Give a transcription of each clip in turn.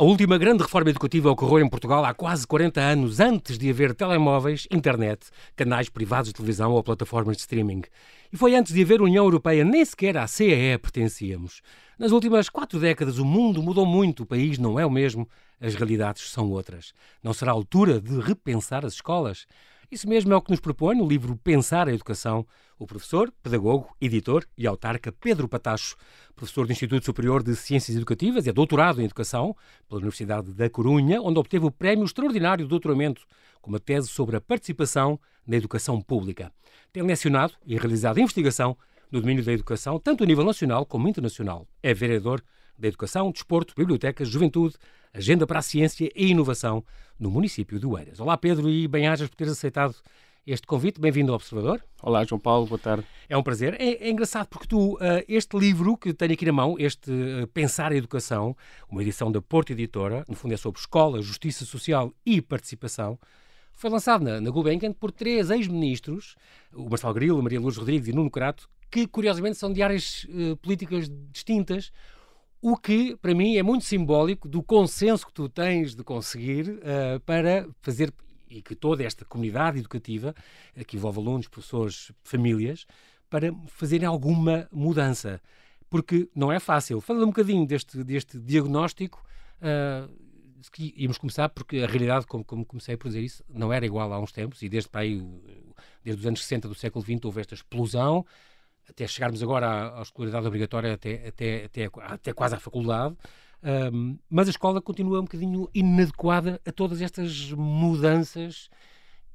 A última grande reforma educativa ocorreu em Portugal há quase 40 anos, antes de haver telemóveis, internet, canais privados de televisão ou plataformas de streaming. E foi antes de haver União Europeia, nem sequer à CEE pertencíamos. Nas últimas quatro décadas, o mundo mudou muito, o país não é o mesmo, as realidades são outras. Não será a altura de repensar as escolas? Isso mesmo é o que nos propõe no livro Pensar a Educação o professor, pedagogo, editor e autarca Pedro Patacho, professor do Instituto Superior de Ciências Educativas e é doutorado em Educação pela Universidade da Corunha, onde obteve o Prémio Extraordinário de Doutoramento com uma tese sobre a participação na educação pública. Tem lecionado e realizado investigação no domínio da educação, tanto a nível nacional como internacional. É vereador da Educação, Desporto, Bibliotecas, Juventude, Agenda para a Ciência e Inovação no município de Oeiras. Olá Pedro e bem-ajas por teres aceitado este convite. Bem-vindo ao Observador. Olá, João Paulo, boa tarde. É um prazer. É, é engraçado porque tu, uh, este livro que tenho aqui na mão, este uh, Pensar a Educação, uma edição da Porto Editora, no fundo é sobre escola, justiça social e participação, foi lançado na, na Gulbenkian por três ex-ministros, o Marcelo Grilo, Maria Luz Rodrigues e Nuno Crato, que curiosamente são de áreas uh, políticas distintas, o que, para mim, é muito simbólico do consenso que tu tens de conseguir uh, para fazer e que toda esta comunidade educativa, eh, que envolve alunos, professores, famílias, para fazerem alguma mudança. Porque não é fácil. Fala um bocadinho deste, deste diagnóstico. Uh, íamos começar porque a realidade, como, como, comecei por dizer isso, não era igual há uns tempos e desde, aí, desde os anos 60 do século XX houve esta explosão até chegarmos agora à, à escolaridade obrigatória, até, até, até, até quase à faculdade. Um, mas a escola continua um bocadinho inadequada a todas estas mudanças,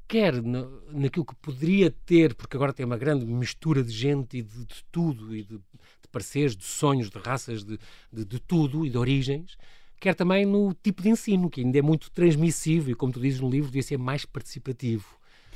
quer no, naquilo que poderia ter, porque agora tem uma grande mistura de gente e de, de tudo, e de, de, pareceres, de sonhos, de raças, de, de, de tudo e de origens, quer também no tipo de ensino, que ainda é muito transmissivo e, como tu dizes no livro, devia ser mais participativo.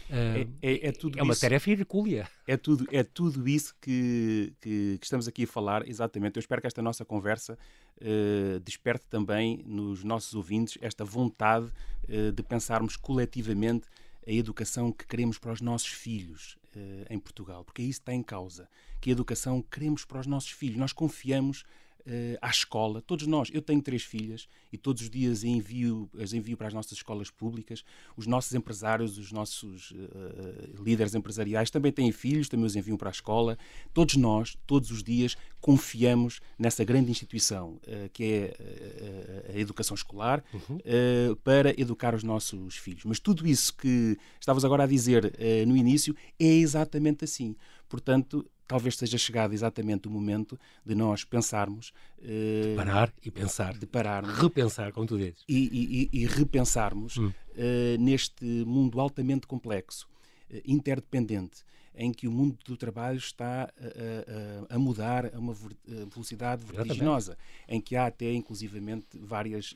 É, é, é, tudo é uma isso, tarefa hercúlea. É tudo, é tudo isso que, que, que, estamos aqui a falar, exatamente. Eu espero que esta nossa conversa uh, desperte também nos nossos ouvintes esta vontade uh, de pensarmos coletivamente a educação que queremos para os nossos filhos uh, em Portugal, porque é isso que está em causa. Que educação queremos para os nossos filhos. Nós confiamos uh, à escola, todos nós. Eu tenho três filhas e todos os dias envio, as envio para as nossas escolas públicas. Os nossos empresários, os nossos uh, líderes empresariais também têm filhos, também os enviam para a escola. Todos nós, todos os dias, confiamos nessa grande instituição uh, que é a educação escolar uhum. para educar os nossos filhos. Mas tudo isso que estavas agora a dizer no início é exatamente assim. Portanto, talvez seja chegado exatamente o momento de nós pensarmos. Uh, de parar e pensar. De pararmos. Repensar, como tu dizes. E, e, e repensarmos hum. uh, neste mundo altamente complexo, uh, interdependente, em que o mundo do trabalho está a, a, a mudar a uma velocidade vertiginosa, Exatamente. em que há até, inclusivamente, várias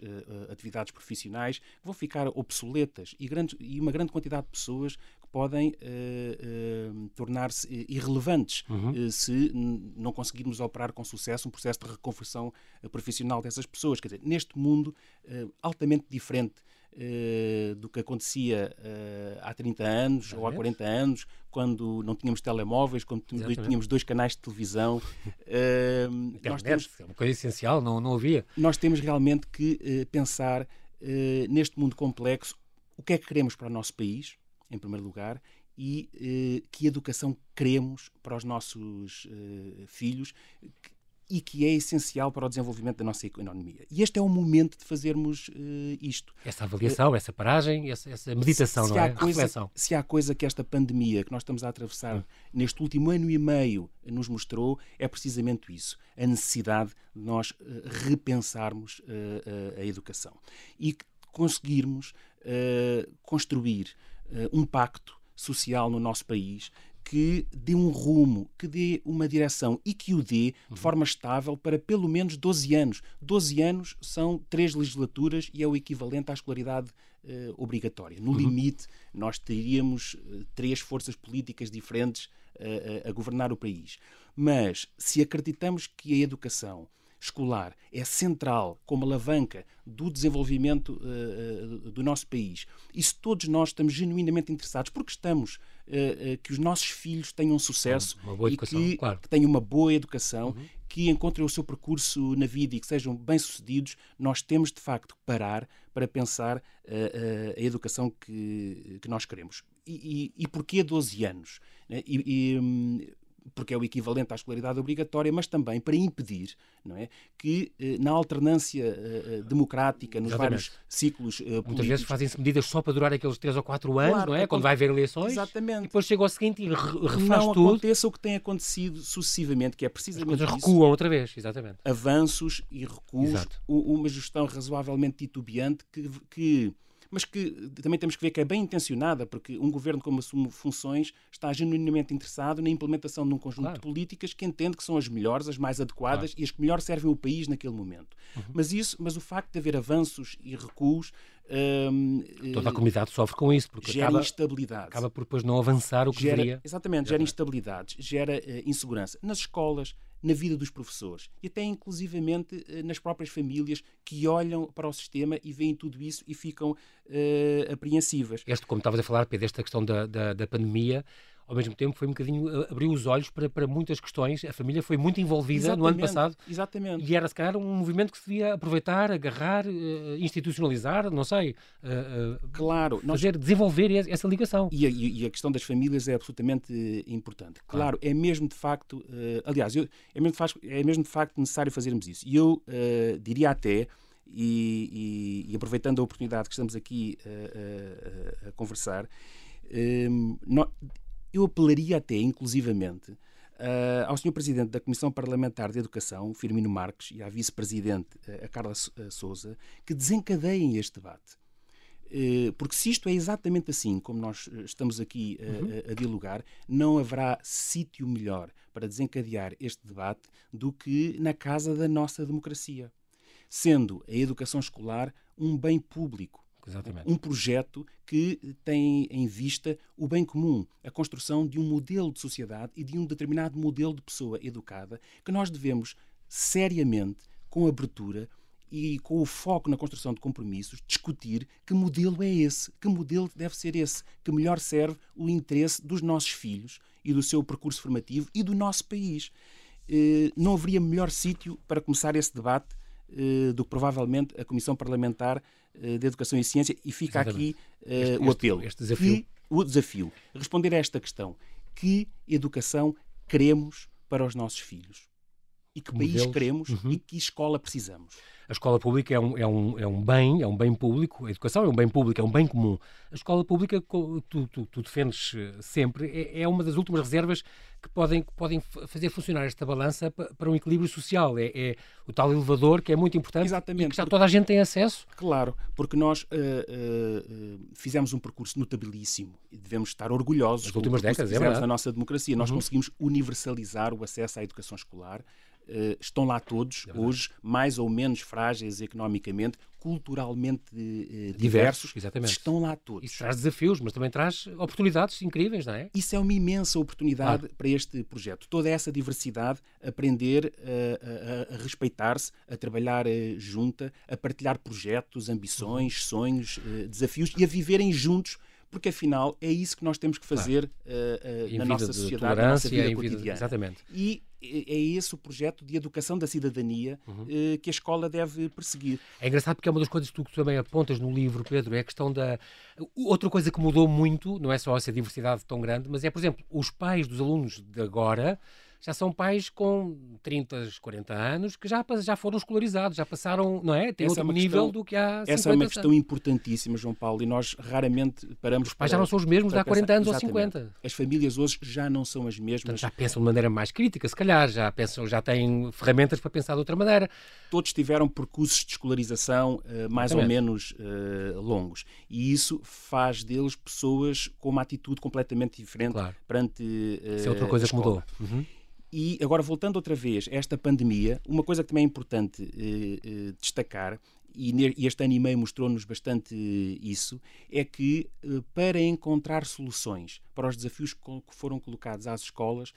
atividades profissionais que vão ficar obsoletas e, grandes, e uma grande quantidade de pessoas podem uh, uh, tornar-se irrelevantes uhum. uh, se não conseguirmos operar com sucesso um processo de reconversão profissional dessas pessoas. Quer dizer, neste mundo altamente diferente do que acontecia há 30 anos ou há 40 anos, quando não tínhamos telemóveis, quando Exatamente. tínhamos dois canais de televisão. Internet, nós temos, é uma coisa essencial, não, não havia. Nós temos realmente que pensar neste mundo complexo o que é que queremos para o nosso país, em primeiro lugar, e eh, que educação queremos para os nossos eh, filhos e que é essencial para o desenvolvimento da nossa economia. E este é o momento de fazermos uh, isto. Essa avaliação, uh, essa paragem, essa, essa meditação, se, se não é? Coisa, Reflexão. Se há coisa que esta pandemia que nós estamos a atravessar uh. neste último ano e meio nos mostrou, é precisamente isso. A necessidade de nós repensarmos a educação. E conseguirmos construir um pacto social no nosso país que dê um rumo, que dê uma direção e que o dê de uhum. forma estável para pelo menos 12 anos. 12 anos são três legislaturas e é o equivalente à escolaridade uh, obrigatória. No uhum. limite, nós teríamos uh, três forças políticas diferentes uh, a governar o país. Mas se acreditamos que a educação escolar é central como alavanca do desenvolvimento uh, do nosso país, e se todos nós estamos genuinamente interessados, porque estamos uh, que os nossos filhos tenham sucesso e educação, que, claro. que, tenham uma boa educação, uhum. que encontrem o seu percurso na vida e que sejam bem-sucedidos, nós temos de facto que parar para pensar a educação que, que nós queremos. E, e, e porquê 12 anos? Né? E, e, hum, porque é o equivalente à escolaridade obrigatória, mas também para impedir não é, que eh, na alternância eh, eh, democrática, nos Exatamente. vários ciclos políticos... Muitas vezes fazem-se medidas só para durar aqueles 3 ou 4 anos, claro, não é? Quando vai haver eleições. Exatamente. Depois chega ao seguinte e refaz não tudo. Não aconteça o que tem acontecido sucessivamente, que é precisamente As recuam outra vez, exatamente. Avanços e recuos, uma gestão razoavelmente titubeante que, que mas que também temos que ver que é bem intencionada, porque um governo como assume funções está genuinamente interessado na implementação de um conjunto claro. de políticas que entende que são as melhores, as mais adequadas claro. e as que melhor servem o país naquele momento. Uhum. Mas isso, mas o facto de haver avanços e recuos um, Toda a comunidade sofre com isso, porque gera acaba, instabilidade. Acaba por depois não avançar o que gera, deveria. Exatamente, gera instabilidades, gera uh, insegurança nas escolas, na vida dos professores e até inclusivamente uh, nas próprias famílias que olham para o sistema e veem tudo isso e ficam uh, apreensivas. Este, como estavas a falar, Pedro, esta questão da, da, da pandemia, ao mesmo tempo foi um bocadinho eh, abriu os olhos para, para muitas questões. A família foi muito envolvida exatamente, no ano passado. Exatamente. E era, se calhar, um movimento que se devia aproveitar, agarrar, uh, institucionalizar, não sei. Uh, uh, claro. Fazer, nós... desenvolver essa ligação. E a, e a, questão das famílias é absolutamente importante. Claro, claro é mesmo de facto, aliás, eu, é, mesmo de facto, é mesmo de facto necessário fazermos isso. E eu diria até. E, e, e, aproveitando a oportunidade que estamos aqui a, a conversar, um, eu apelaria até, inclusivamente, uh, ao Sr. Presidente da Comissão Parlamentar de Educação, Firmino Marques, e à Vice-Presidente, uh, a Carla Souza, que desencadeiem este debate. Uh, porque se isto é exatamente assim, como nós estamos aqui uhum. a dialogar, não haverá sítio melhor para desencadear este debate do que na casa da nossa democracia. Sendo a educação escolar um bem público Exatamente. Um projeto que tem em vista o bem comum, a construção de um modelo de sociedade e de um determinado modelo de pessoa educada que nós devemos seriamente, com abertura e com o foco na construção de compromissos, discutir que modelo é esse, que modelo deve ser esse, que melhor serve o interesse dos nossos filhos e do seu percurso formativo e do nosso país. Eh, não haveria melhor sítio para começar esse debate do que provavelmente a Comissão Parlamentar eh, de Educação e Ciência, e fica Exatamente. aqui uh, este, o apelo. Este, este desafio. Que, o desafio. Responder a esta questão. Que educação queremos para os nossos filhos? E que Modelos. país queremos uhum. e que escola precisamos? A escola pública é um, é, um, é um bem, é um bem público, a educação é um bem público, é um bem comum. A escola pública, tu, tu, tu defendes eh, sempre, é, é, uma das últimas reservas que podem, que podem fazer funcionar esta balança para um equilíbrio social. É, é o tal elevador que é muito importante Exatamente, e que já toda a gente tem acesso. Claro, porque nós uh, uh, fizemos um percurso notabilíssimo e devemos estar orgulhosos As últimas décadas, é na nossa democracia. Nós uhum. conseguimos universalizar o acesso à educação escolar Uh, estão lá todos, é hoje, mais ou menos frágeis economicamente, culturalmente uh, diversos, diversos, estão lá todos. Isso traz desafios, mas também traz oportunidades incríveis, não é? Isso é uma imensa oportunidade para este projeto. Toda essa diversidade, aprender a, a, a respeitar-se, a trabalhar uh, junta, a partilhar projetos, ambições, uhum. sonhos, desafios e a viverem juntos porque afinal é isso que nós temos que fazer claro. uh, uh, na nossa sociedade, na nossa vida, vida cotidiana. Exatamente. E é esse o projeto de educação da cidadania uhum. uh, que a escola deve perseguir. É engraçado porque é uma das coisas que tu também apontas no livro, Pedro, é a questão da. Outra coisa que mudou muito, não é só essa diversidade tão grande, mas é, por exemplo, os pais dos alunos de agora já são pais com 30, 40 anos que já, já foram escolarizados, já passaram, não é? Tem essa outro é nível questão, do que há 50 Essa é uma questão anos. importantíssima, João Paulo, e nós raramente paramos Os pais para, já não são os mesmos há 40 anos exatamente. ou 50. As famílias hoje já não são as mesmas. Portanto, já pensam de maneira mais crítica, se calhar, já pensam, já têm ferramentas para pensar de outra maneira. Todos tiveram percursos de escolarização uh, mais ou menos uh, longos, e isso faz deles pessoas com uma atitude completamente diferente claro. perante uh, Isso é outra coisa que mudou. Uhum. E agora, voltando outra vez a esta pandemia, uma coisa que também é importante eh, eh, destacar, e, este ano e meio mostrou-nos bastante isso, é que eh, para encontrar soluções para os desafios que foram colocados às escolas,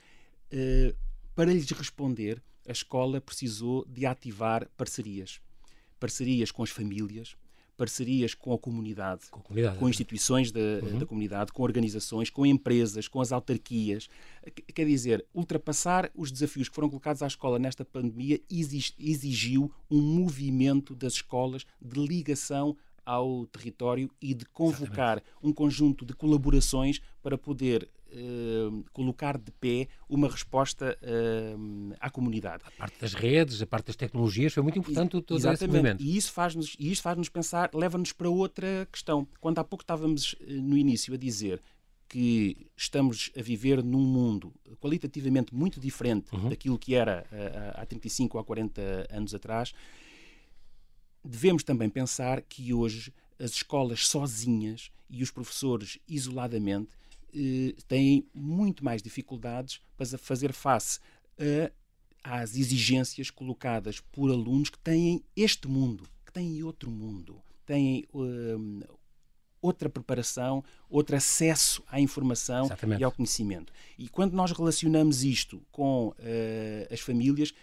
eh, para lhes responder, a escola precisou de ativar parcerias. Parcerias com as famílias, parcerias com a comunidade, com, a comunidade, com instituições da, uhum. da, comunidade, com organizações, com empresas, com as autarquias. Quer dizer, ultrapassar os desafios que foram colocados à escola nesta pandemia exigiu um movimento das escolas de ligação ao território e de convocar Exatamente. um conjunto de colaborações para poder uh, colocar de pé uma resposta uh, à comunidade. A parte das redes, a parte das tecnologias, foi muito importante todo exatamente. E isso faz-nos faz pensar, leva-nos para outra questão. Quando há pouco estávamos eh, no início a dizer que estamos a viver num mundo qualitativamente muito diferente uhum. daquilo que era há 35 ou há 40 anos atrás, devemos também pensar que hoje as escolas sozinhas e os professores isoladamente eh, têm muito mais dificuldades para fazer face a, às exigências colocadas por alunos que têm este mundo, que têm outro mundo, têm uh, outra preparação, outro acesso à informação Exatamente. e ao conhecimento. E quando nós relacionamos isto com uh, as famílias,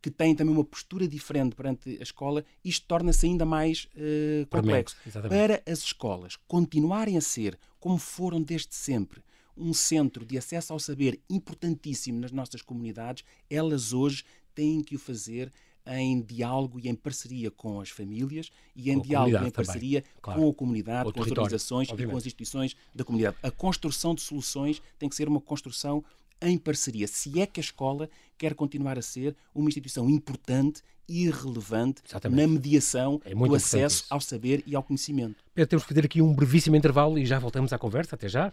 que têm também uma postura diferente perante a escola, isto torna-se ainda mais uh, complexo. Para as escolas continuarem a ser, como foram desde sempre, um centro de acesso ao saber importantíssimo nas nossas comunidades, elas hoje têm que o fazer em diálogo e em parceria com as famílias e em diálogo e em parceria claro. com a comunidade, com as organizações obviamente. e com as instituições da comunidade. A construção de soluções tem que ser uma construção em parceria, se é que a escola quer continuar a ser uma instituição importante e relevante Exatamente. na mediação é do acesso isso. ao saber e ao conhecimento. Pedro, temos que fazer aqui um brevíssimo intervalo e já voltamos à conversa. Até já.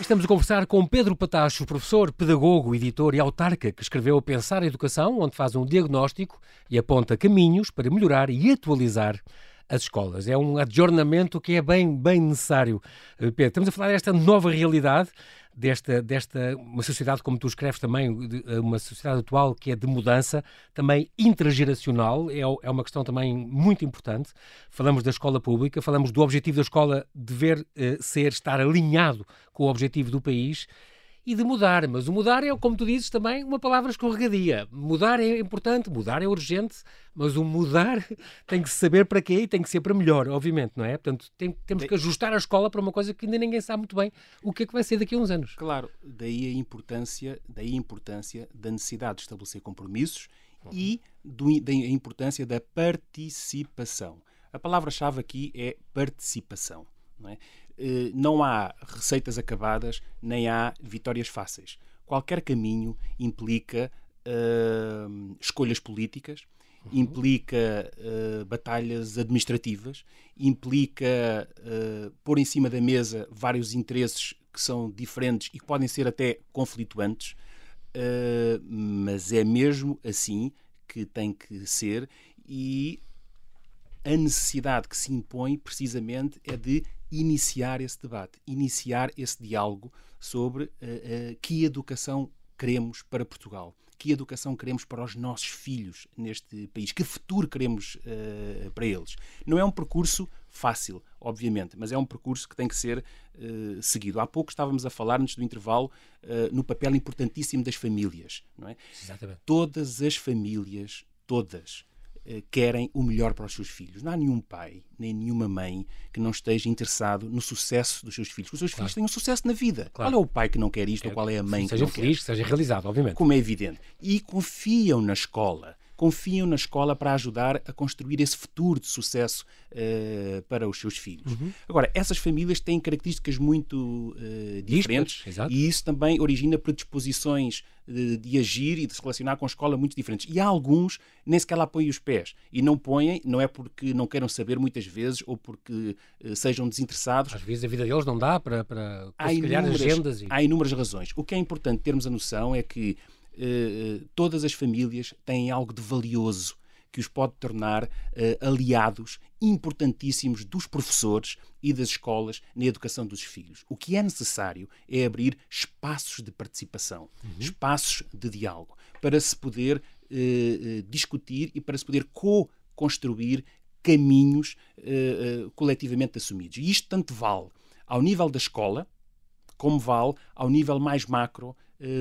Estamos a conversar com Pedro Patacho, professor, pedagogo, editor e autarca, que escreveu Pensar a Educação, onde faz um diagnóstico e aponta caminhos para melhorar e atualizar as escolas. É um adjornamento que é bem, bem necessário. Eh, Pedro, estamos a falar desta nova realidade, desta, desta uma sociedade, como tu escreves também, eh, uma sociedade atual que é de mudança, também intergeracional, é, é uma questão também muito importante. Falamos da escola pública, falamos do objetivo da escola dever eh, ser, estar alinhado com o objetivo do país e de mudar. Mas o mudar é, como tu dizes, também uma palavra escorregadia. Mudar é importante, mudar é urgente, mas o mudar tem que saber para quê e tem que ser para melhor, obviamente, não é? Portanto, tem, temos que ajustar a escola para uma coisa que ainda ninguém sabe muito bem o que é que vai ser daqui a uns anos. Claro, daí a importância, daí a importância da necessidade de estabelecer compromissos uhum. e do, da importância da participação. A palavra-chave aqui é participação. Não é? Eh, não há receitas acabadas, nem há vitórias fáceis. Qualquer caminho implica uh, escolhas políticas, uhum. implica uh, batalhas administrativas, implica uh, pôr em cima da mesa vários interesses que são diferentes e que podem ser até conflituantes, mas é mesmo assim que tem que ser e a necessidade que se impõe precisamente é de iniciar esse debate, iniciar esse diálogo sobre uh, uh, que educação queremos para Portugal, que educação queremos para os nossos filhos neste país, que futuro queremos uh, para eles. Não é um percurso fácil, obviamente, mas é um percurso que tem que ser uh, seguido. Há pouco estávamos a falar, antes do intervalo, uh, no papel importantíssimo das famílias. Não é? Exatamente. Todas as famílias, todas, querem o melhor para os seus filhos. Não há nenhum pai, nem nenhuma mãe que não esteja interessado no sucesso dos seus filhos. Os seus claro. filhos tenham sucesso na vida. Claro. Qual é o pai que não quer isto quer, ou qual é a mãe que seja não feliz, quer? Que seja realizado, obviamente. Como é evidente. E confiam na escola confiam na escola para ajudar a construir esse futuro de sucesso uh, para os seus filhos. Uhum. Agora, essas famílias têm características muito uh, diferentes e isso também origina predisposições de, de, agir e de se relacionar com a escola muito diferentes. E há alguns nem sequer lá põem os pés. E não põem, não é porque não queiram saber muitas vezes ou porque uh, sejam desinteressados. Às vezes a vida deles não dá para, para há inúmeras, agendas. E... Há inúmeras razões. O que é importante termos a noção é que eh, todas as famílias têm algo de valioso que os pode tornar uh, aliados importantíssimos dos professores e das escolas na educação dos filhos. O que é necessário é abrir espaços de participação, uhum. espaços de diálogo, para se poder uh, discutir e para se poder co-construir caminhos uh, coletivamente assumidos. E isto tanto vale ao nível da escola, como vale ao nível mais macro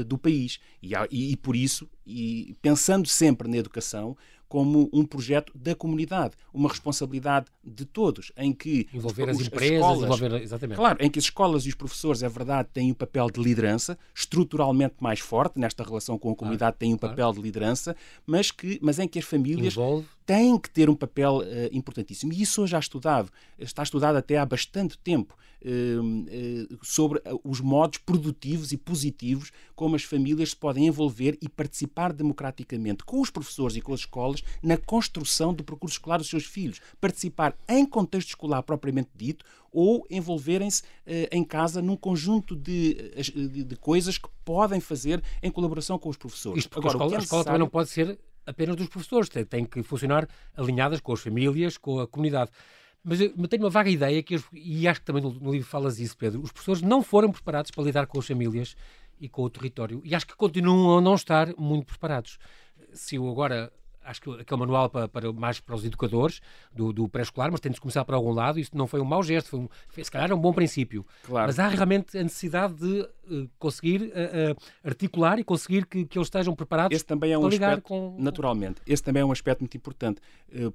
do país. E, e, e, por isso, e pensando sempre na educação, como um projeto da comunidade, uma responsabilidade de todos, em que envolver os, as empresas, as escolas, envolver, exatamente. Claro, em que as escolas e os professores, é verdade, têm um papel de liderança, estruturalmente mais forte nesta relação com a comunidade, claro, têm um papel claro. de liderança, mas que, mas em que as famílias Envolve têm que ter um papel uh, importantíssimo. E isso hoje já estudado, está estudado até há bastante tempo, uh, uh, sobre os modos produtivos e positivos como as famílias se podem envolver e participar democraticamente com os professores e com as escolas na construção do percurso escolar dos seus filhos. Participar em contexto escolar propriamente dito ou envolverem-se em casa num conjunto de, de, de, coisas que podem fazer em colaboração com os professores. Isto Agora, a escola, é necessário... a escola também não pode ser apenas dos professores, têm que funcionar alinhadas com as famílias, com a comunidade. Mas eu tenho uma vaga ideia, que, e acho que também no, livro falas isso, Pedro, os professores não foram preparados para lidar com as famílias e com o território, e acho que continuam a não estar muito preparados. Se eu agora acho que aquele manual para, para, mais para os educadores do, do pré-escolar, mas tem de começar por algum lado. Isso não foi um mau gesto, foi, um, foi se calhar um bom princípio. Claro. Mas há realmente a necessidade de uh, conseguir uh, uh, articular e conseguir que, que eles estejam preparados esse também é um para ligar aspecto, com. Naturalmente, esse também é um aspecto muito importante,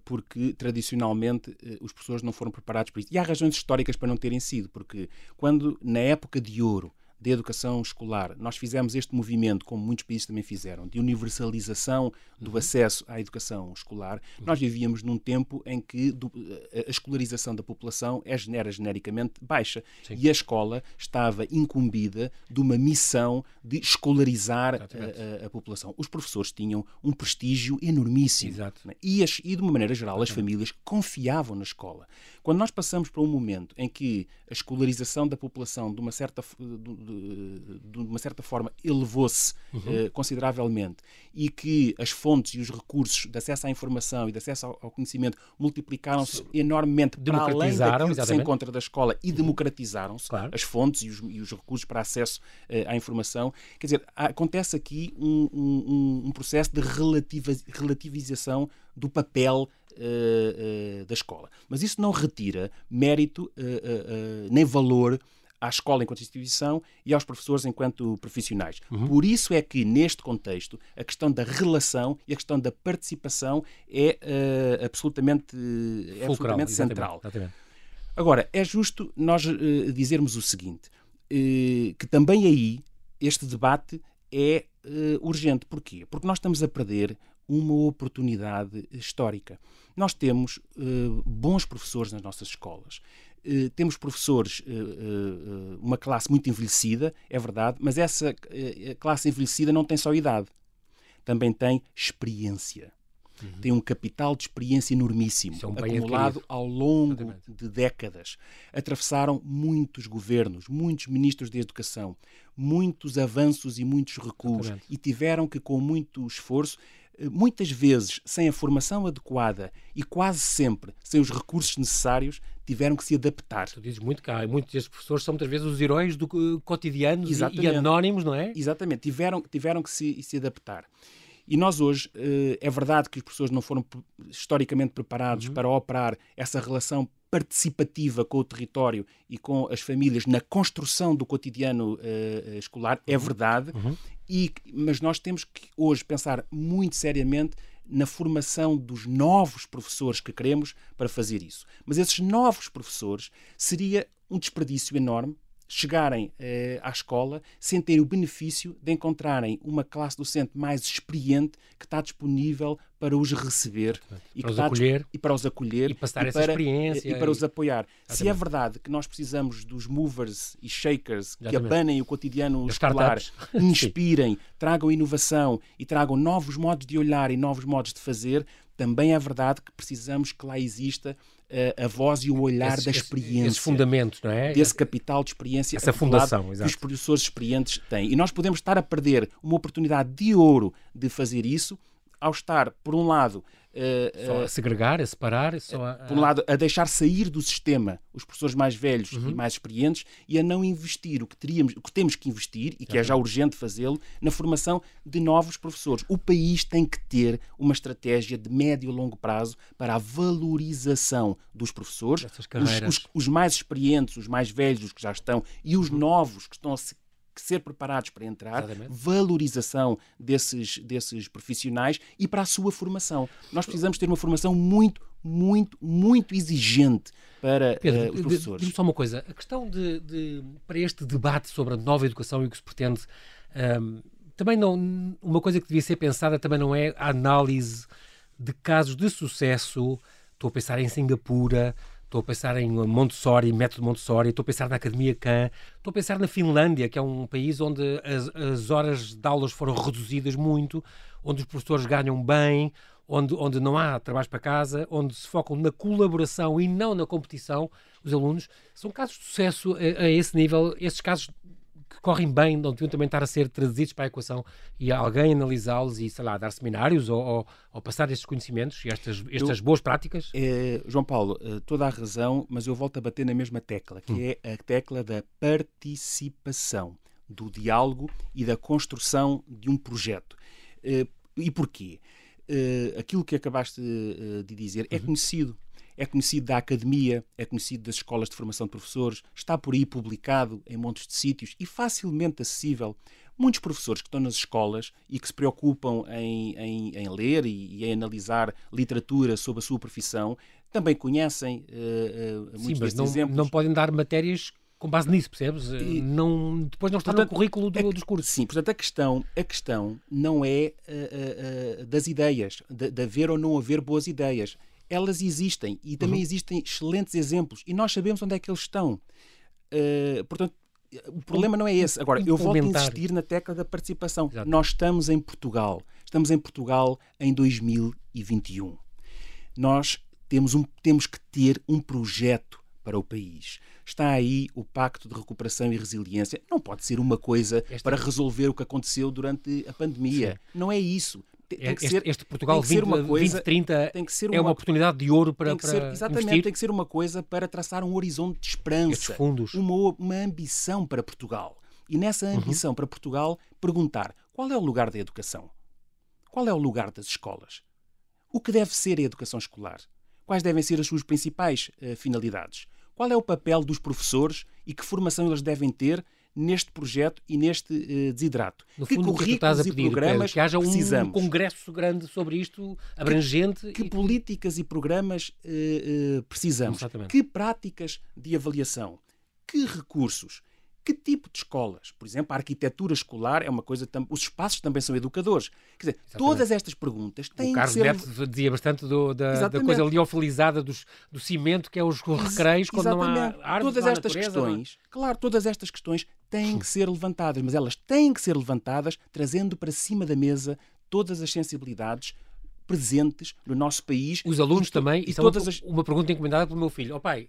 porque tradicionalmente os professores não foram preparados para isso. E há razões históricas para não terem sido, porque quando na época de ouro de educação escolar. Nós fizemos este movimento, como muitos países também fizeram, de universalização do uhum. acesso à educação escolar. Nós vivíamos num tempo em que do, a escolarização da população é, era genericamente baixa Sim. e a escola estava incumbida de uma missão de escolarizar a, a, a, população. Os professores tinham um prestígio enormíssimo né? e, as, e, de uma maneira geral, as famílias confiavam na escola. Quando nós passamos para um momento em que a escolarização da população, de uma certa, de, de uma certa forma, elevou-se uhum. uh, consideravelmente e que as fontes e os recursos de acesso à informação e de acesso ao, ao conhecimento multiplicaram-se enormemente para além daquilo que se encontra da escola e uhum. democratizaram-se claro. as fontes e os, e os, recursos para acesso uh, à informação. Quer dizer, acontece aqui um, um, um processo de relativização do papel uh, da escola. Mas isso não retira mérito nem valor à escola enquanto instituição e aos professores enquanto profissionais. Uhum. Por isso é que, neste contexto, a questão da relação e a questão da participação é uh, absolutamente, é absolutamente central. Exatamente. Agora, é justo nós uh, dizermos o seguinte, uh, que também aí este debate é urgente. Porquê? Porque nós estamos a perder uma oportunidade histórica. Nós temos bons professores nas nossas escolas eh, temos professores, eh, eh, uma classe muito envelhecida, é verdade, mas essa classe envelhecida não tem só idade, também tem experiência. Uhum. Tem um capital de experiência enormíssimo, é um acumulado ao longo Exatamente. de décadas. Atravessaram muitos governos, muitos ministros de educação, muitos avanços e muitos recuos, Exatamente. e tiveram que, com muito esforço, muitas vezes sem a formação adequada e quase sempre sem os recursos necessários, tiveram que se adaptar. Tu dizes muito cá, muitos desses professores são muitas vezes os heróis do cotidianos e, e, anónimos, não é? Exatamente, tiveram, tiveram que se, se adaptar. E nós hoje, eh, é verdade que os professores não foram historicamente preparados uhum. para operar essa relação participativa com o território e com as famílias na construção do cotidiano uh, escolar, é uhum. é verdade, uhum. E, mas nós temos que hoje pensar muito seriamente na formação dos novos professores que queremos para fazer isso. Mas esses novos professores seria um desperdício enorme chegarem eh, à escola sem ter o benefício de encontrarem uma classe docente mais experiente que está disponível para os receber e, para os acolher, e para os acolher e passar e essa para, experiência e, e para os apoiar. Exatamente. Se é verdade que nós precisamos dos movers e shakers Exatamente. que abanem o cotidiano As escolar, inspirem, tragam inovação e tragam novos modos de olhar e novos modos de fazer, também é verdade que precisamos que lá exista a, a voz e o olhar esse, da experiência. Esses fundamentos, não é? Desse capital de experiência Essa fundação, que os professores experientes têm. E nós podemos estar a perder uma oportunidade de ouro de fazer isso ao estar, por um lado, Uh, só a segregar, a separar, só a, por um lado, a deixar sair do sistema os professores mais velhos uhum. e mais experientes e a não investir o que, teríamos, o que temos que investir, e que é já urgente fazê-lo, na formação de novos professores. O país tem que ter uma estratégia de médio e longo prazo para a valorização dos professores, os, os, os, mais experientes, os mais velhos, os que já estão, e os uhum. novos que estão a se que ser preparados para entrar, Exatamente. valorização desses, desses profissionais e para a sua formação. Nós precisamos ter uma formação muito, muito, muito exigente para Pedro, uh, os professores. Diz-me só uma coisa, a questão de, de, para este debate sobre a nova educação e o que se pretende, um, também não, uma coisa que devia ser pensada também não é a análise de casos de sucesso, estou a pensar em Singapura, Estou a pensar em Montessori, método Montessori, estou a pensar na Academia Khan, estou a pensar na Finlândia, que é um país onde as, as horas de aulas foram reduzidas muito, onde os professores ganham bem, onde, onde não há trabalhos para casa, onde se focam na colaboração e não na competição, os alunos. São casos de sucesso a, a esse nível. Esses casos que correm bem, não deviam também estar a ser traduzidos para a equação e alguém analisá-los e, sei lá, dar seminários ou, ou, ou passar estes conhecimentos e estas, estas eu, boas práticas? É, João Paulo, eh, toda a razão, mas eu volto a bater na mesma tecla, que hum. é a tecla da participação, do diálogo e da construção de um projeto. Eh, e porquê? Aquilo que acabaste de dizer é uhum. conhecido é conhecido da academia, é conhecido das escolas de formação de professores, está por aí publicado em montes de sítios e facilmente acessível. Muitos professores que estão nas escolas e que se preocupam em, em, em ler e, e, em analisar literatura sobre a sua profissão também conhecem uh, uh, muitos Sim, mas não, exemplos. não podem dar matérias com base nisso, percebes? E, não, depois não está portanto, no currículo do, é, dos cursos. Sim, portanto a questão, a questão não é uh, uh, das ideias, de, de, haver ou não haver boas ideias elas existem e também uhum. existem excelentes exemplos e nós sabemos onde é que eles estão. Uh, portanto, o problema não é esse. Agora, eu volto a insistir na tecla da participação. Exato. Nós estamos em Portugal. Estamos em Portugal em 2021. Nós temos, um, temos que ter um projeto para o país. Está aí o Pacto de Recuperação e Resiliência. Não pode ser uma coisa para resolver o que aconteceu durante a pandemia. Sim. Não é isso tem que este, ser, este Portugal 20, uma coisa, 2030 tem que ser uma, é uma oportunidade de ouro para, para ser, Exatamente, investir. tem que ser uma coisa para traçar um horizonte de esperança. Uma, uma ambição para Portugal. E nessa uhum. ambição uhum. para Portugal, perguntar qual é o lugar da educação? Qual é o lugar das escolas? O que deve ser a educação escolar? Quais devem ser as suas principais uh, finalidades? Qual é o papel dos professores e que formação eles devem ter neste projeto e neste uh, desidrato. No que fundo, que estás a pedir, e programas que haja um precisamos. congresso grande sobre isto, abrangente. Que, que e... políticas e programas uh, uh, precisamos? Exatamente. Que práticas de avaliação? Que recursos? Que tipo de escolas? Por exemplo, a arquitetura escolar é uma coisa. Os espaços também são educadores. Quer dizer, Exatamente. todas estas perguntas têm o Carlos que ser. Neto dizia bastante do, da, da, coisa liofilizada dos, do cimento, que é os recreios, quando Exatamente. não há árvores, Todas estas natureza, questões, não... claro, todas estas questões têm que ser levantadas, mas elas têm que ser levantadas trazendo para cima da mesa todas as sensibilidades presentes no nosso país. Os alunos e, também, e, todas uma, as... uma pergunta encomendada pelo meu filho. Ó oh, pai,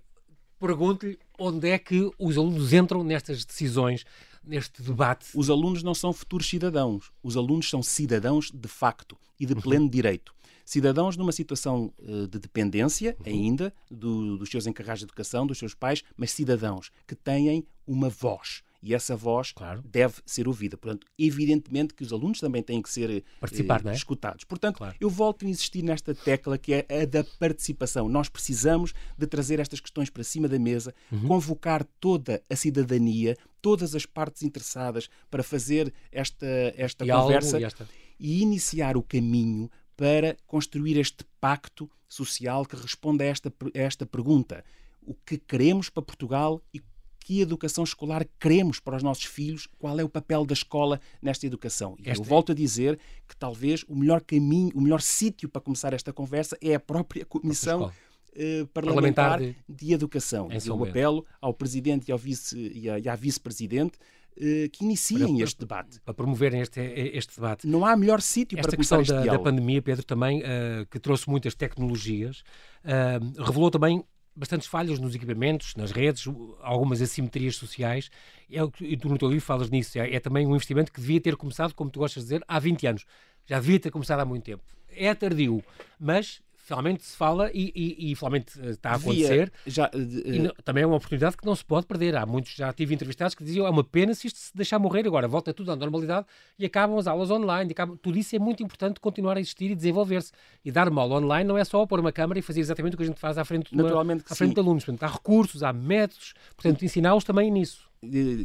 pergunto-lhe onde é que os alunos entram nestas decisões, neste debate. Os alunos não são futuros cidadãos. Os alunos são cidadãos de facto e de pleno uhum. direito. Cidadãos numa situação uh, de dependência, uhum. ainda, do, dos seus encarregados de educação, dos seus pais, mas cidadãos que têm uma voz e essa voz claro. deve ser ouvida. Portanto, evidentemente que os alunos também têm que ser eh, Participar, eh, escutados. Portanto, claro. eu volto a insistir nesta tecla que é a da participação. Nós precisamos de trazer estas questões para cima da mesa, uhum. convocar toda a cidadania, todas as partes interessadas para fazer esta, esta conversa e, esta... e iniciar o caminho para construir este pacto social que responda a esta, a esta pergunta. O que queremos para Portugal e que educação escolar queremos para os nossos filhos, qual é o papel da escola nesta educação. E esta... eu volto a dizer que talvez o melhor caminho, o melhor sítio para começar esta conversa é a própria Comissão eh, Parlamentar, de... de, Educação. E eu apelo ao Presidente e, ao vice, e, à, e à Vice-Presidente eh, que iniciem para, este debate. Para promoverem este, este debate. Não há melhor sítio para começar este da, da pandemia, Pedro, também, uh, que trouxe muitas tecnologias, uh, revelou também bastantes falhas nos equipamentos, nas redes, algumas assimetrias sociais. É o que tu no teu livro falas nisso. É, é, também um investimento que devia ter começado, como tu gostas de dizer, há 20 anos. Já devia ter começado há muito tempo. é tardio, mas finalmente se fala e, e, e finalmente uh, está a acontecer. Já, uh, não, também é uma oportunidade que não se pode perder. Há muitos, já tive entrevistados que diziam é uma pena se isto se deixar morrer agora, volta tudo à normalidade e acabam as aulas online. Acabam, tudo isso é muito importante continuar a existir e desenvolver-se. E dar uma aula online não é só pôr uma câmara e fazer exatamente o que a gente faz à frente, de, uma, à frente de alunos. Portanto, há recursos, há métodos, portanto, ensiná-los também nisso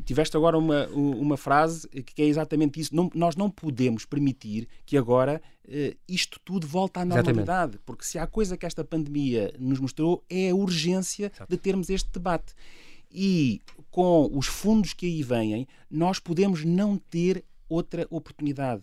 tiveste agora uma, uma frase que é exatamente isso. Não, nós não podemos permitir que agora uh, isto tudo volte à normalidade, exatamente. porque se há coisa que esta pandemia nos mostrou é a urgência Exato. de termos este debate. E com os fundos que aí vêm, nós podemos não ter outra oportunidade.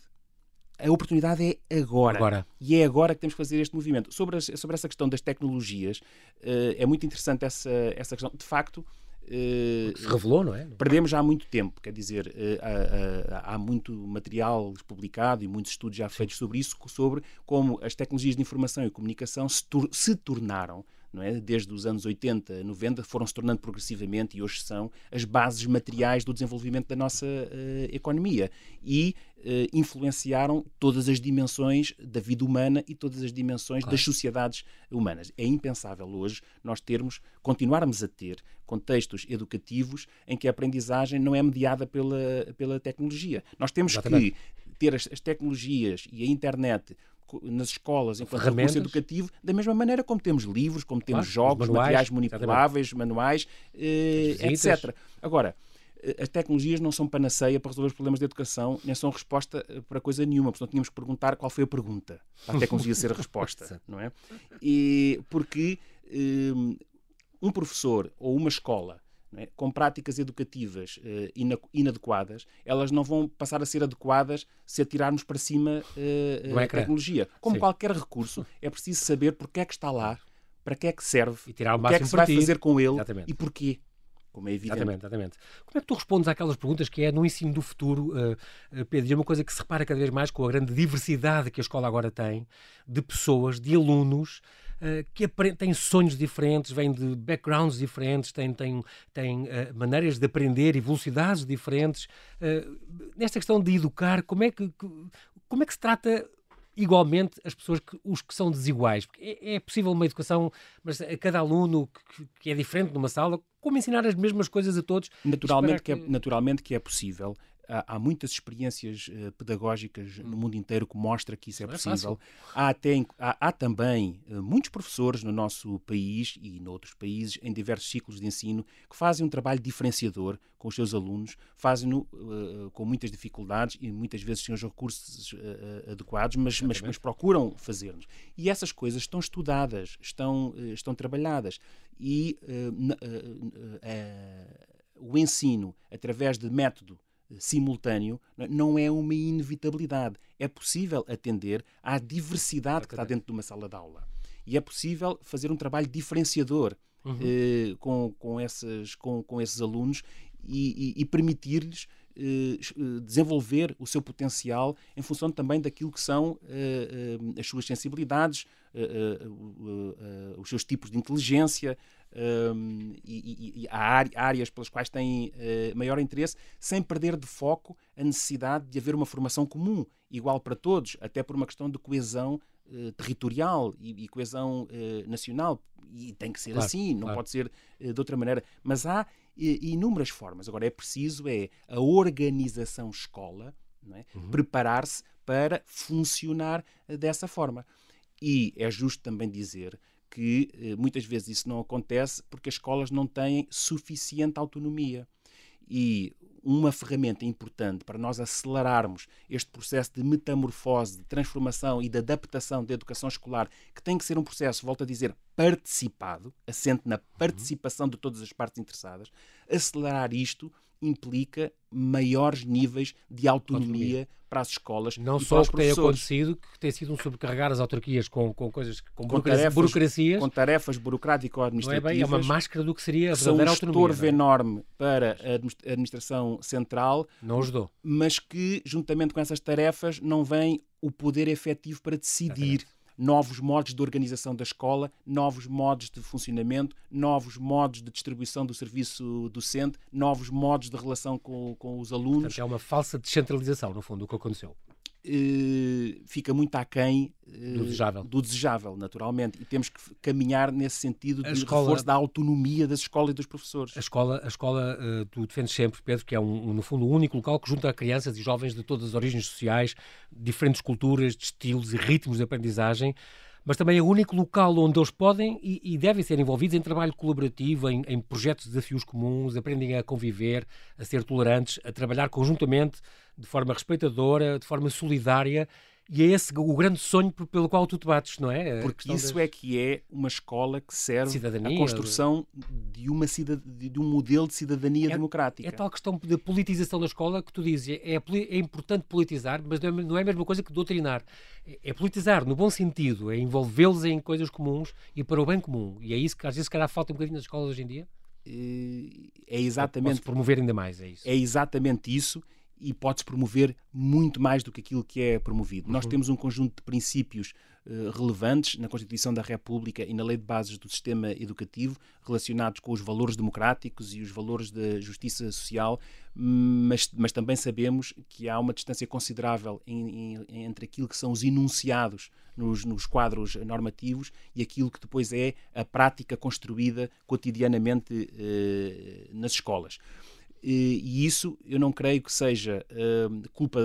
A oportunidade é agora. agora. E é agora que temos que fazer este movimento. Sobre, as, sobre essa questão das tecnologias, uh, é muito interessante essa, essa questão. De facto, Uh, se revelou, não é? Perdemos já há muito tempo, quer dizer, uh, há, há, muito material publicado e muitos estudos já feitos sobre isso, sobre como as tecnologias de informação e comunicação se, se tornaram não é? desde os anos 80, 90, foram se tornando progressivamente e hoje são as bases materiais do desenvolvimento da nossa uh, economia e uh, influenciaram todas as dimensões da vida humana e todas as dimensões claro. das sociedades humanas. É impensável hoje nós termos, continuarmos a ter contextos educativos em que a aprendizagem não é mediada pela, pela tecnologia. Nós temos Exatamente. que ter as, as tecnologias e a internet nas escolas enquanto recurso educativo, da mesma maneira como temos livros, como temos claro, jogos, manuais, materiais manipuláveis, exatamente. manuais, eh, etc. Agora, eh, as tecnologias não são panaceia para resolver os problemas de educação, nem são resposta eh, para coisa nenhuma, portanto tínhamos que perguntar qual foi a pergunta para a tecnologia ser a resposta, não é? E porque um, um professor ou uma escola é? com práticas educativas uh, inadequadas, elas não vão passar a ser adequadas se atirarmos para cima uh, a tecnologia. Como Sim. qualquer recurso, é preciso saber porque é que está lá, para que é que serve, e tirar o, o que é que se vai fazer com ele Exatamente. e porquê como é evidente. Exatamente, exatamente. Como é que tu respondes àquelas perguntas que é no ensino do futuro, uh, Pedro? E é uma coisa que se repara cada vez mais com a grande diversidade que a escola agora tem, de pessoas, de alunos, uh, que têm sonhos diferentes, vêm de backgrounds diferentes, têm, têm, têm maneiras de aprender e velocidades diferentes. nesta questão de educar, como é que, como é que se trata igualmente as pessoas que os que são desiguais. Porque é, é possível uma educação, mas a cada aluno que, que, é diferente numa sala, como ensinar as mesmas coisas a todos? Naturalmente que... Que é, naturalmente que é possível há, há muitas experiências uh, pedagógicas hum. no mundo inteiro que mostra que isso é, é possível. É há, até, há, há também uh, muitos professores no nosso país e noutros países, em diversos ciclos de ensino, que fazem um trabalho diferenciador com os seus alunos, fazem-no uh, com muitas dificuldades e muitas vezes sem os recursos adequados, mas, mas, mas, procuram fazer-nos. E essas coisas estão estudadas, estão, estão trabalhadas. E o ensino, através de método simultâneo não é uma inevitabilidade. É possível atender à diversidade que está dentro de uma sala de aula. E é possível fazer um trabalho diferenciador uhum. eh, com, com, esses, com, com esses alunos e, e, e permitir-lhes eh, desenvolver o seu potencial em função também daquilo que são eh, eh, as suas sensibilidades, os seus tipos de inteligência, um, e, e, há áreas pelas quais têm uh, maior interesse, sem perder de foco a necessidade de haver uma formação comum, igual para todos, até por uma questão de coesão uh, territorial e, e coesão uh, nacional. E tem que ser claro, assim, não claro. pode ser de outra maneira. Mas há inúmeras formas. Agora, é preciso é a organização escola é? uhum. preparar-se para funcionar dessa forma. E é justo também dizer que eh, muitas vezes isso não acontece porque as escolas não têm suficiente autonomia. E uma ferramenta importante para nós acelerarmos este processo de metamorfose, de transformação e de adaptação da educação escolar, que tem que ser um processo, volto a dizer, participado, assente na participação de todas as partes interessadas, acelerar isto implica maiores níveis de autonomia, autonomia. para as escolas. Não só o que tem acontecido, que tem sido um sobrecarregar as autarquias com, com coisas, com, com tarefas, burocracias. Com tarefas burocrático-administrativas. É bem, é uma máscara do que seria a verdadeira são um estorvo é? enorme para a administração central. Não ajudou. Mas que, juntamente com essas tarefas, não vem o poder efetivo para decidir. Exatamente novos modos de organização da escola, novos modos de funcionamento, novos modos de distribuição do serviço docente, novos modos de relação com, com os alunos. Portanto, é uma falsa descentralização, no fundo, o que aconteceu. Eh, fica muito aquém eh, do, desejável. do desejável, naturalmente. E temos que caminhar nesse sentido de escola, reforço da autonomia das escolas e dos professores. A escola, a escola uh, tu defendes sempre, Pedro, que é, um, no fundo, o único local que junta crianças e jovens de todas as origens sociais, diferentes culturas, de estilos e ritmos de aprendizagem mas também é o único local onde eles podem e, e devem ser envolvidos em trabalho colaborativo, em, em, projetos de desafios comuns, aprendem a conviver, a ser tolerantes, a trabalhar conjuntamente de forma respeitadora, de forma solidária e é esse o grande sonho pelo qual tu te bates, não é? Porque isso é que é uma escola que serve cidadania, à construção de, uma de um modelo de cidadania é, democrática. É tal questão de politização da escola que tu dizes, é, é importante politizar, mas não é, não é a mesma coisa que doutrinar. É, é politizar no bom sentido, é envolvê-los em coisas comuns e para o bem comum. E é isso que às vezes, calhar, falta um bocadinho nas escolas hoje em dia? Eh, é exatamente. Promover ainda mais, é isso. É exatamente isso e pode-se promover muito mais do que aquilo que é promovido. Uhum. Nós temos um conjunto de princípios uh, relevantes na Constituição da República e na Lei de Bases do Sistema Educativo relacionados com os valores democráticos e os valores da justiça social, mas, mas também sabemos que há uma distância considerável em, em, entre aquilo que são os enunciados nos, nos quadros normativos e aquilo que depois é a prática construída cotidianamente uh, nas escolas e isso eu não creio que seja uh, culpa,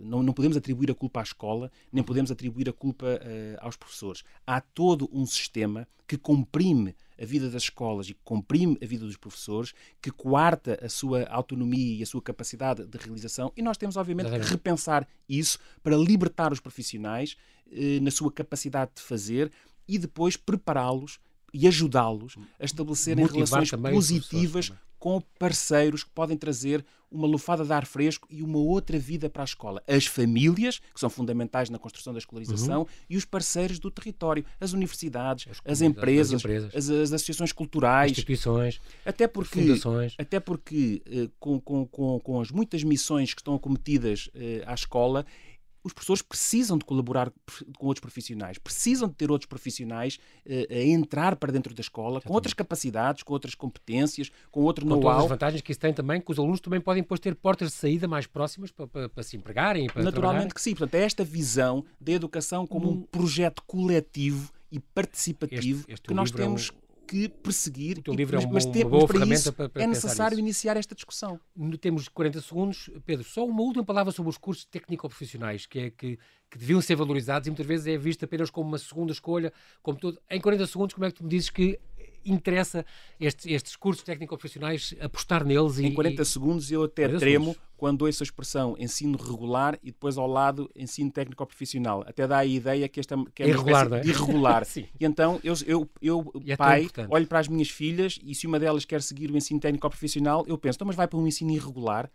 não, não podemos atribuir a culpa à escola, nem podemos atribuir a culpa uh, aos professores. Há todo um sistema que comprime a vida das escolas e que comprime a vida dos professores, que coarta a sua autonomia e a sua capacidade de realização, e nós temos, obviamente, que repensar isso para libertar os profissionais uh, na sua capacidade de fazer e depois prepará-los e ajudá-los a estabelecerem relações positivas com parceiros que podem trazer uma lufada de ar fresco e uma outra vida para a escola. As famílias, que são fundamentais na construção da escolarização, uhum. e os parceiros do território, as universidades, as, as empresas, as, empresas. As, as, associações culturais, instituições, até porque, fundações. Até porque, eh, com, com, com, com as muitas missões que estão acometidas eh, à escola, os professores precisam de colaborar com outros profissionais, precisam de ter outros profissionais uh, a entrar para dentro da escola, Exatamente. com outras capacidades, com outras competências, com outro know-how. Com todas as vantagens que isso tem também, que os alunos também podem depois ter portas de saída mais próximas para, para, para se empregarem. Para Naturalmente que sim. Portanto, é esta visão da educação como um, um projeto coletivo e participativo este, este que nós temos é um que perseguir, o teu livro mas, é mas, ter, uma boa ferramenta isso, para, para é necessário iniciar esta discussão. Temos 40 segundos. Pedro, só uma última palavra sobre os cursos técnico-profissionais, que é que, que deviam ser valorizados e muitas vezes é visto apenas como uma segunda escolha, como tudo. Em 40 segundos, como é que tu me dizes que interessa estes, estes cursos técnico-profissionais apostar neles? Em 40 e, segundos eu até tremo segundos. quando ouço a expressão ensino regular e depois ao lado ensino técnico-profissional. Até dá a ideia que esta que é irregular, uma é? irregular. e então eu, eu, eu é pai, olho para as minhas filhas e se uma delas quer seguir o ensino técnico-profissional, eu penso, então, mas vai para um ensino irregular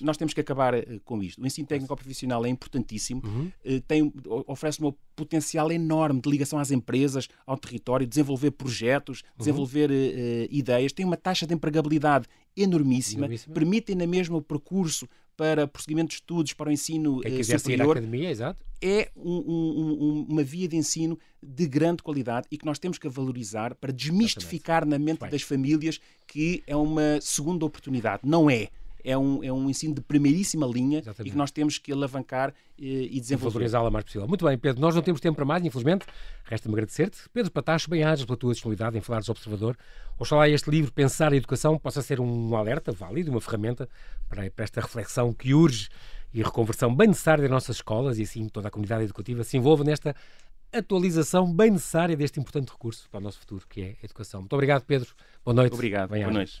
nós temos que acabar uh, com isto. O ensino técnico profissional é importantíssimo, uhum. uh, tem, oferece um potencial enorme de ligação às empresas, ao território, desenvolver projetos, uhum. desenvolver uh, ideias, tem uma taxa de empregabilidade enormíssima, enormíssima. permitem na mesma o percurso para prosseguimento de estudos para o ensino Quem quiser superior. academia, exato. É um, um, uma via de ensino de grande qualidade e que nós temos que valorizar para desmistificar Exatamente. na mente das famílias que é uma segunda oportunidade. Não é é um, é um ensino de primeiríssima linha Exatamente. e que nós temos que alavancar e, eh, e desenvolver. Valorizá-la o mais possível. Muito bem, Pedro, nós não temos tempo para mais, infelizmente. Resta-me agradecer-te. Pedro Patacho, bem-ajas pela tua disponibilidade em falar do Observador. Oxalá este livro, Pensar a Educação, possa ser um alerta válido, uma ferramenta para, para esta reflexão que urge e reconversão bem necessária das nossas escolas e assim toda a comunidade educativa se envolva nesta atualização bem necessária deste importante recurso para o nosso futuro, que é a educação. Muito obrigado, Pedro. Boa noite. Obrigado. Boa noite.